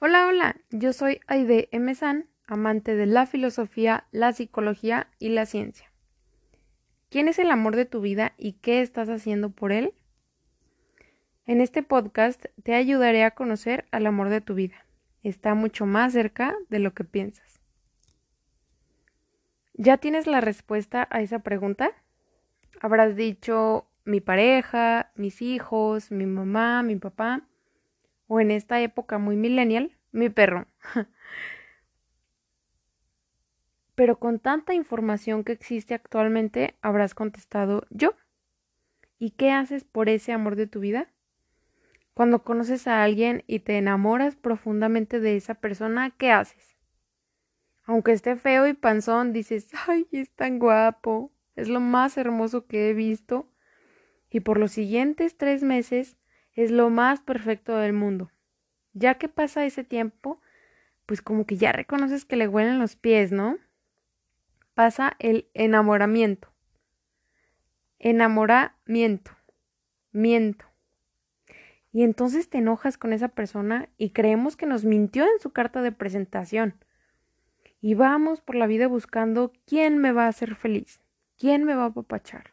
Hola, hola, yo soy Aide M. San, amante de la filosofía, la psicología y la ciencia. ¿Quién es el amor de tu vida y qué estás haciendo por él? En este podcast te ayudaré a conocer al amor de tu vida. Está mucho más cerca de lo que piensas. ¿Ya tienes la respuesta a esa pregunta? Habrás dicho mi pareja, mis hijos, mi mamá, mi papá o en esta época muy millennial, mi perro. Pero con tanta información que existe actualmente, habrás contestado yo. ¿Y qué haces por ese amor de tu vida? Cuando conoces a alguien y te enamoras profundamente de esa persona, ¿qué haces? Aunque esté feo y panzón, dices, ay, es tan guapo, es lo más hermoso que he visto. Y por los siguientes tres meses es lo más perfecto del mundo. Ya que pasa ese tiempo, pues como que ya reconoces que le huelen los pies, ¿no? Pasa el enamoramiento. Enamoramiento. Miento. Y entonces te enojas con esa persona y creemos que nos mintió en su carta de presentación. Y vamos por la vida buscando quién me va a hacer feliz, quién me va a apapachar,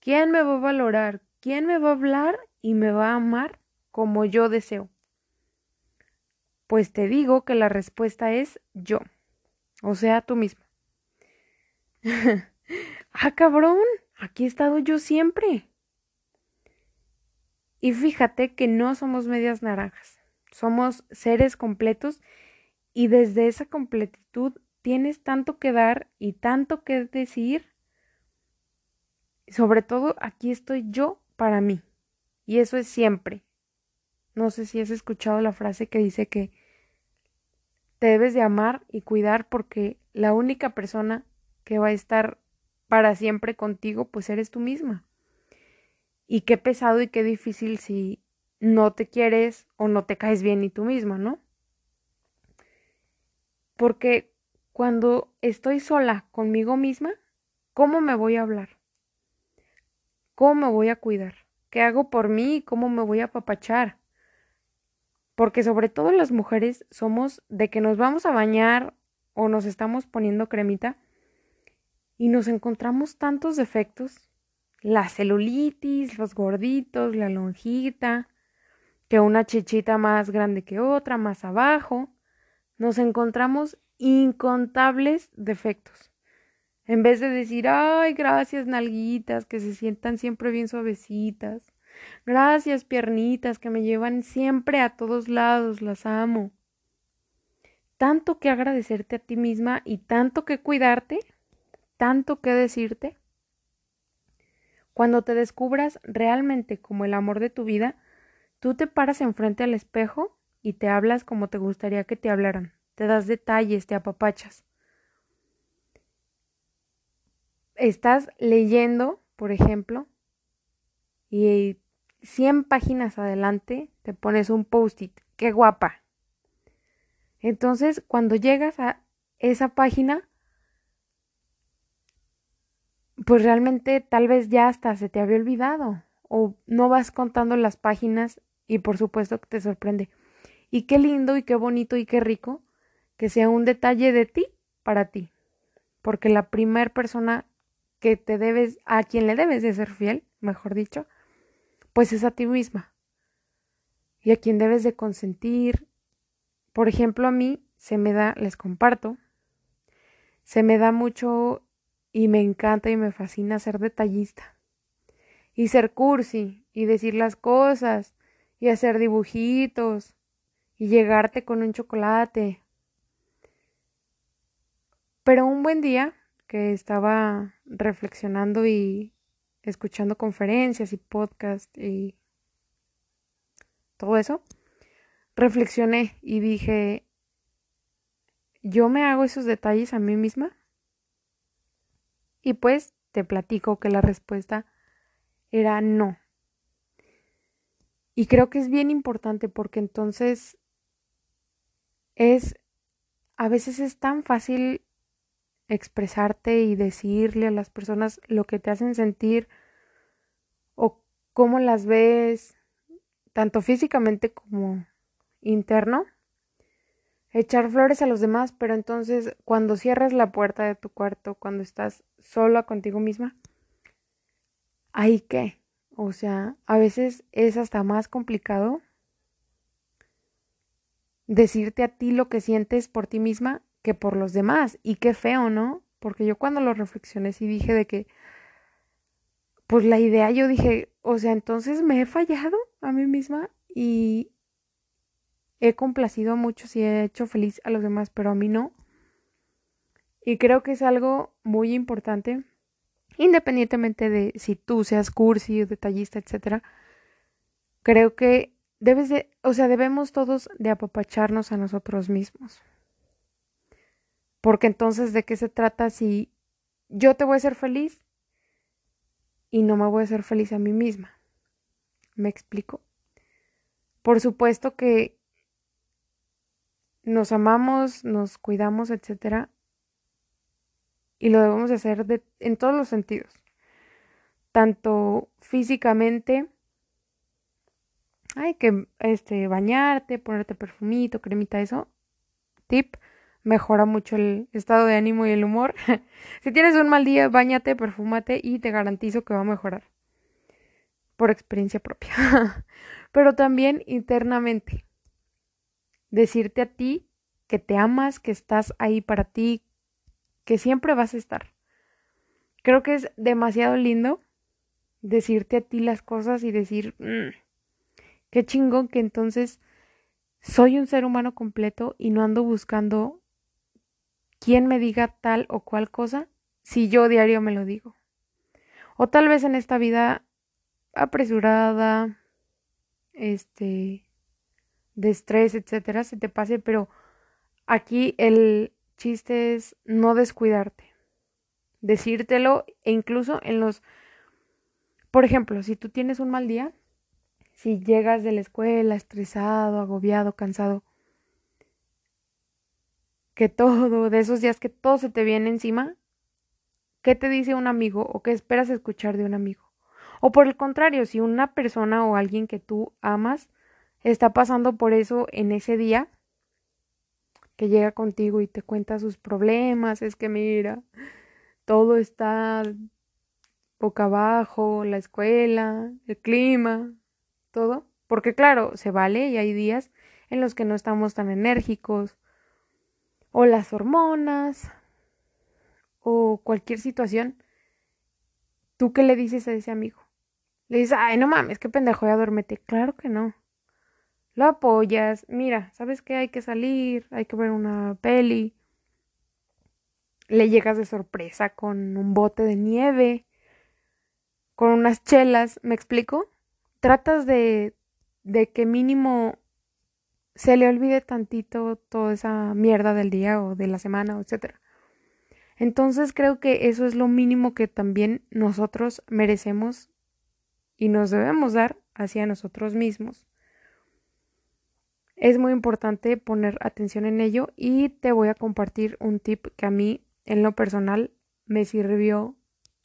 quién me va a valorar, quién me va a hablar y me va a amar como yo deseo? Pues te digo que la respuesta es yo, o sea, tú mismo. ah, cabrón, aquí he estado yo siempre. Y fíjate que no somos medias naranjas, somos seres completos y desde esa completitud tienes tanto que dar y tanto que decir. Sobre todo aquí estoy yo para mí. Y eso es siempre. No sé si has escuchado la frase que dice que te debes de amar y cuidar porque la única persona que va a estar para siempre contigo pues eres tú misma. Y qué pesado y qué difícil si no te quieres o no te caes bien ni tú misma, ¿no? Porque cuando estoy sola conmigo misma, ¿cómo me voy a hablar? ¿Cómo me voy a cuidar? ¿Qué hago por mí cómo me voy a apapachar? Porque sobre todo las mujeres somos de que nos vamos a bañar o nos estamos poniendo cremita y nos encontramos tantos defectos, la celulitis, los gorditos, la lonjita, que una chichita más grande que otra, más abajo, nos encontramos incontables defectos. En vez de decir, ay, gracias, nalguitas, que se sientan siempre bien suavecitas. Gracias, piernitas, que me llevan siempre a todos lados, las amo. Tanto que agradecerte a ti misma y tanto que cuidarte, tanto que decirte. Cuando te descubras realmente como el amor de tu vida, tú te paras enfrente al espejo y te hablas como te gustaría que te hablaran. Te das detalles, te apapachas. Estás leyendo, por ejemplo, y 100 páginas adelante te pones un post-it. ¡Qué guapa! Entonces, cuando llegas a esa página, pues realmente tal vez ya hasta se te había olvidado o no vas contando las páginas y por supuesto que te sorprende. Y qué lindo y qué bonito y qué rico que sea un detalle de ti para ti. Porque la primera persona que te debes, a quien le debes de ser fiel, mejor dicho, pues es a ti misma. Y a quien debes de consentir. Por ejemplo, a mí se me da, les comparto, se me da mucho y me encanta y me fascina ser detallista. Y ser cursi y decir las cosas y hacer dibujitos y llegarte con un chocolate. Pero un buen día que estaba reflexionando y escuchando conferencias y podcast y todo eso, reflexioné y dije, ¿yo me hago esos detalles a mí misma? Y pues te platico que la respuesta era no. Y creo que es bien importante porque entonces es, a veces es tan fácil expresarte y decirle a las personas lo que te hacen sentir o cómo las ves, tanto físicamente como interno. echar flores a los demás, pero entonces cuando cierras la puerta de tu cuarto, cuando estás sola contigo misma, ¿ahí qué? O sea, a veces es hasta más complicado decirte a ti lo que sientes por ti misma que por los demás. Y qué feo, ¿no? Porque yo cuando lo reflexioné sí dije de que, pues la idea yo dije, o sea, entonces me he fallado a mí misma y he complacido a muchos y he hecho feliz a los demás, pero a mí no. Y creo que es algo muy importante, independientemente de si tú seas cursi o detallista, etcétera. Creo que debes de, o sea, debemos todos de apapacharnos a nosotros mismos. Porque entonces, ¿de qué se trata si yo te voy a hacer feliz y no me voy a hacer feliz a mí misma? ¿Me explico? Por supuesto que nos amamos, nos cuidamos, etcétera, y lo debemos de hacer de, en todos los sentidos, tanto físicamente, hay que este bañarte, ponerte perfumito, cremita, eso, tip, mejora mucho el estado de ánimo y el humor. si tienes un mal día, bañate, perfúmate y te garantizo que va a mejorar. Por experiencia propia. Pero también internamente. Decirte a ti que te amas, que estás ahí para ti, que siempre vas a estar. Creo que es demasiado lindo decirte a ti las cosas y decir, mm, qué chingón que entonces soy un ser humano completo y no ando buscando quién me diga tal o cual cosa si yo diario me lo digo. O tal vez en esta vida apresurada, este, de estrés, etcétera, se te pase, pero aquí el chiste es no descuidarte, decírtelo e incluso en los, por ejemplo, si tú tienes un mal día, si llegas de la escuela estresado, agobiado, cansado, que todo, de esos días que todo se te viene encima, ¿qué te dice un amigo o qué esperas escuchar de un amigo? O por el contrario, si una persona o alguien que tú amas está pasando por eso en ese día, que llega contigo y te cuenta sus problemas, es que mira, todo está boca abajo, la escuela, el clima, todo, porque claro, se vale y hay días en los que no estamos tan enérgicos o las hormonas o cualquier situación, ¿tú qué le dices a ese amigo? Le dices, ay, no mames, qué pendejo, ya duérmete. Claro que no. Lo apoyas, mira, ¿sabes qué? Hay que salir, hay que ver una peli. Le llegas de sorpresa con un bote de nieve, con unas chelas, ¿me explico? Tratas de, de que mínimo se le olvide tantito toda esa mierda del día o de la semana, etc. Entonces creo que eso es lo mínimo que también nosotros merecemos y nos debemos dar hacia nosotros mismos. Es muy importante poner atención en ello y te voy a compartir un tip que a mí en lo personal me sirvió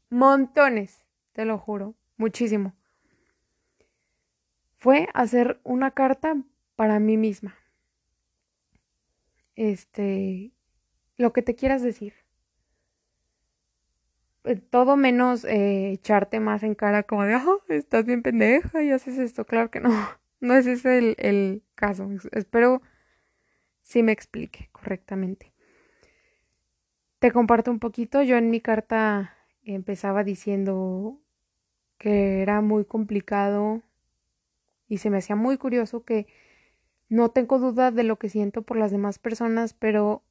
montones, te lo juro, muchísimo. Fue hacer una carta para mí misma. Este, lo que te quieras decir. Eh, todo menos eh, echarte más en cara como de, oh, estás bien pendeja y haces esto. Claro que no, no es ese el, el caso. Espero si me explique correctamente. Te comparto un poquito. Yo en mi carta empezaba diciendo que era muy complicado y se me hacía muy curioso que no tengo duda de lo que siento por las demás personas, pero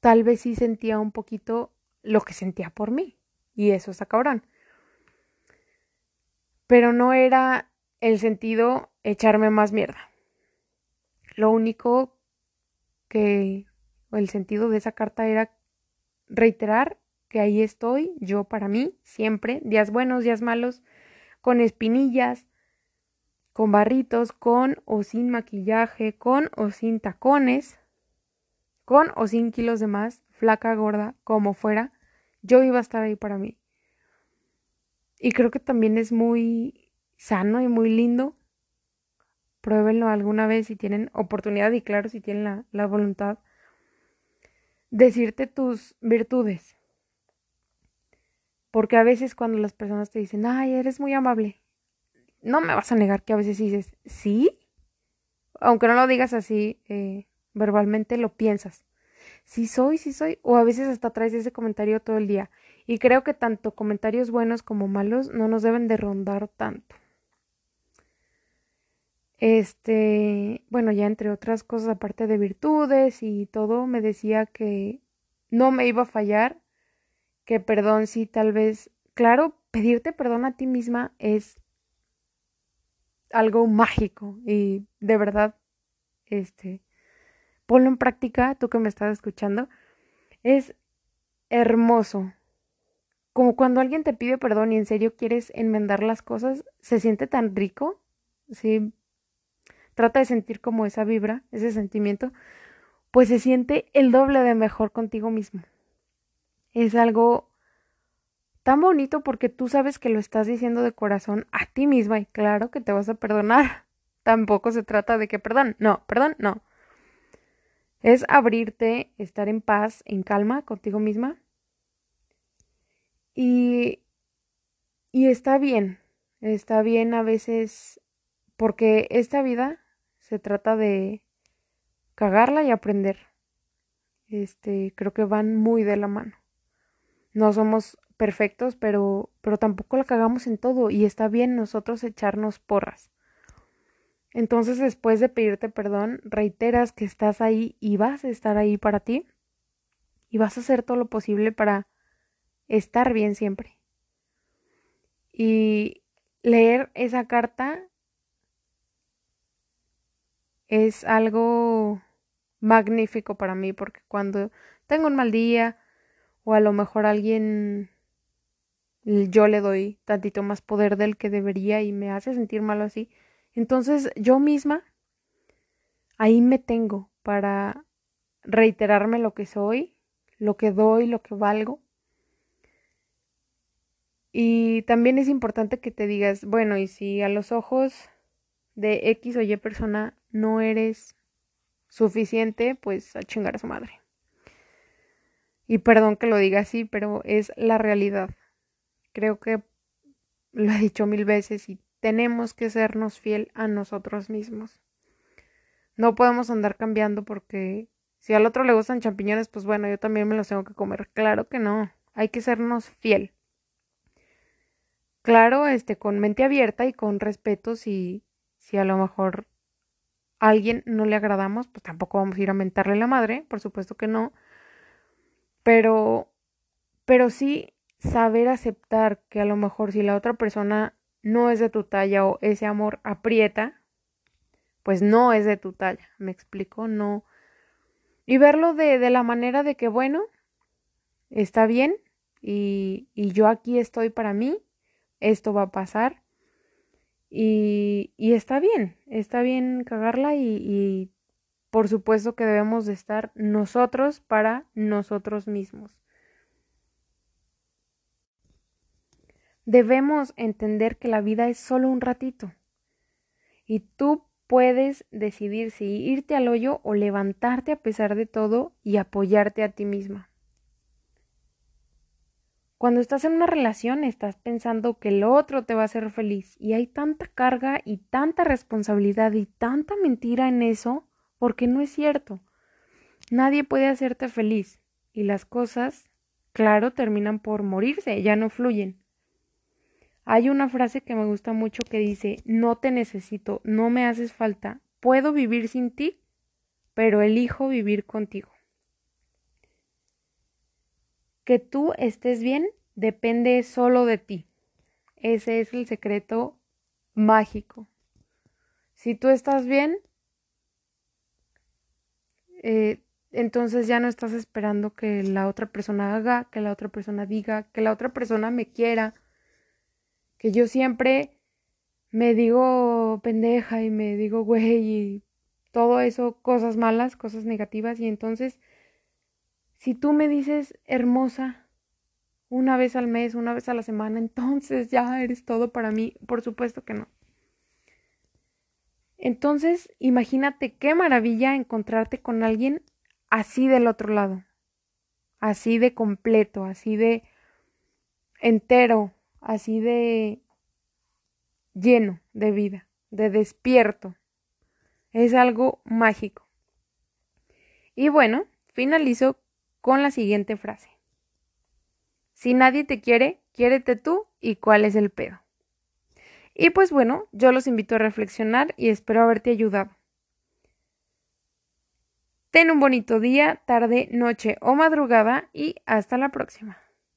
tal vez sí sentía un poquito lo que sentía por mí. Y eso está cabrón. Pero no era el sentido echarme más mierda. Lo único que el sentido de esa carta era reiterar que ahí estoy, yo para mí, siempre, días buenos, días malos, con espinillas, con barritos, con o sin maquillaje, con o sin tacones, con o sin kilos de más, flaca, gorda, como fuera, yo iba a estar ahí para mí. Y creo que también es muy sano y muy lindo pruébenlo alguna vez si tienen oportunidad y claro, si tienen la, la voluntad. Decirte tus virtudes. Porque a veces cuando las personas te dicen, ay, eres muy amable, no me vas a negar que a veces dices, sí, aunque no lo digas así eh, verbalmente, lo piensas. Sí soy, sí soy, o a veces hasta traes ese comentario todo el día. Y creo que tanto comentarios buenos como malos no nos deben de rondar tanto. Este, bueno, ya entre otras cosas, aparte de virtudes y todo, me decía que no me iba a fallar, que perdón sí tal vez, claro, pedirte perdón a ti misma es algo mágico y de verdad, este, ponlo en práctica, tú que me estás escuchando, es hermoso. Como cuando alguien te pide perdón y en serio quieres enmendar las cosas, se siente tan rico, sí. Trata de sentir como esa vibra, ese sentimiento, pues se siente el doble de mejor contigo mismo. Es algo tan bonito porque tú sabes que lo estás diciendo de corazón a ti misma y claro que te vas a perdonar. Tampoco se trata de que perdón, no, perdón, no. Es abrirte, estar en paz, en calma contigo misma. Y, y está bien, está bien a veces porque esta vida se trata de cagarla y aprender. Este, creo que van muy de la mano. No somos perfectos, pero, pero tampoco la cagamos en todo y está bien nosotros echarnos porras. Entonces, después de pedirte perdón, reiteras que estás ahí y vas a estar ahí para ti y vas a hacer todo lo posible para estar bien siempre. Y leer esa carta es algo magnífico para mí porque cuando tengo un mal día o a lo mejor alguien yo le doy tantito más poder del que debería y me hace sentir mal así. Entonces yo misma ahí me tengo para reiterarme lo que soy, lo que doy, lo que valgo. Y también es importante que te digas, bueno, y si a los ojos de X o Y persona no eres suficiente, pues a chingar a su madre. Y perdón que lo diga así, pero es la realidad. Creo que lo he dicho mil veces y tenemos que sernos fiel a nosotros mismos. No podemos andar cambiando porque si al otro le gustan champiñones, pues bueno, yo también me los tengo que comer. Claro que no, hay que sernos fiel. Claro, este, con mente abierta y con respeto, si, si a lo mejor a alguien no le agradamos, pues tampoco vamos a ir a mentarle la madre, por supuesto que no. Pero, pero sí saber aceptar que a lo mejor si la otra persona no es de tu talla o ese amor aprieta, pues no es de tu talla, me explico, no. Y verlo de, de la manera de que, bueno, está bien y, y, yo aquí estoy para mí, esto va a pasar y, y está bien, está bien cagarla y, y por supuesto que debemos de estar nosotros para nosotros mismos. Debemos entender que la vida es solo un ratito y tú puedes decidir si irte al hoyo o levantarte a pesar de todo y apoyarte a ti misma. Cuando estás en una relación estás pensando que el otro te va a hacer feliz y hay tanta carga y tanta responsabilidad y tanta mentira en eso porque no es cierto. Nadie puede hacerte feliz y las cosas, claro, terminan por morirse, ya no fluyen. Hay una frase que me gusta mucho que dice, no te necesito, no me haces falta, puedo vivir sin ti, pero elijo vivir contigo. Que tú estés bien depende solo de ti. Ese es el secreto mágico. Si tú estás bien, eh, entonces ya no estás esperando que la otra persona haga, que la otra persona diga, que la otra persona me quiera, que yo siempre me digo pendeja y me digo güey y todo eso, cosas malas, cosas negativas y entonces si tú me dices hermosa una vez al mes, una vez a la semana, entonces ya eres todo para mí, por supuesto que no. Entonces, imagínate qué maravilla encontrarte con alguien así del otro lado, así de completo, así de entero, así de lleno de vida, de despierto. Es algo mágico. Y bueno, finalizo con la siguiente frase. Si nadie te quiere, quiérete tú y cuál es el pedo. Y pues bueno, yo los invito a reflexionar y espero haberte ayudado. Ten un bonito día, tarde, noche o madrugada y hasta la próxima.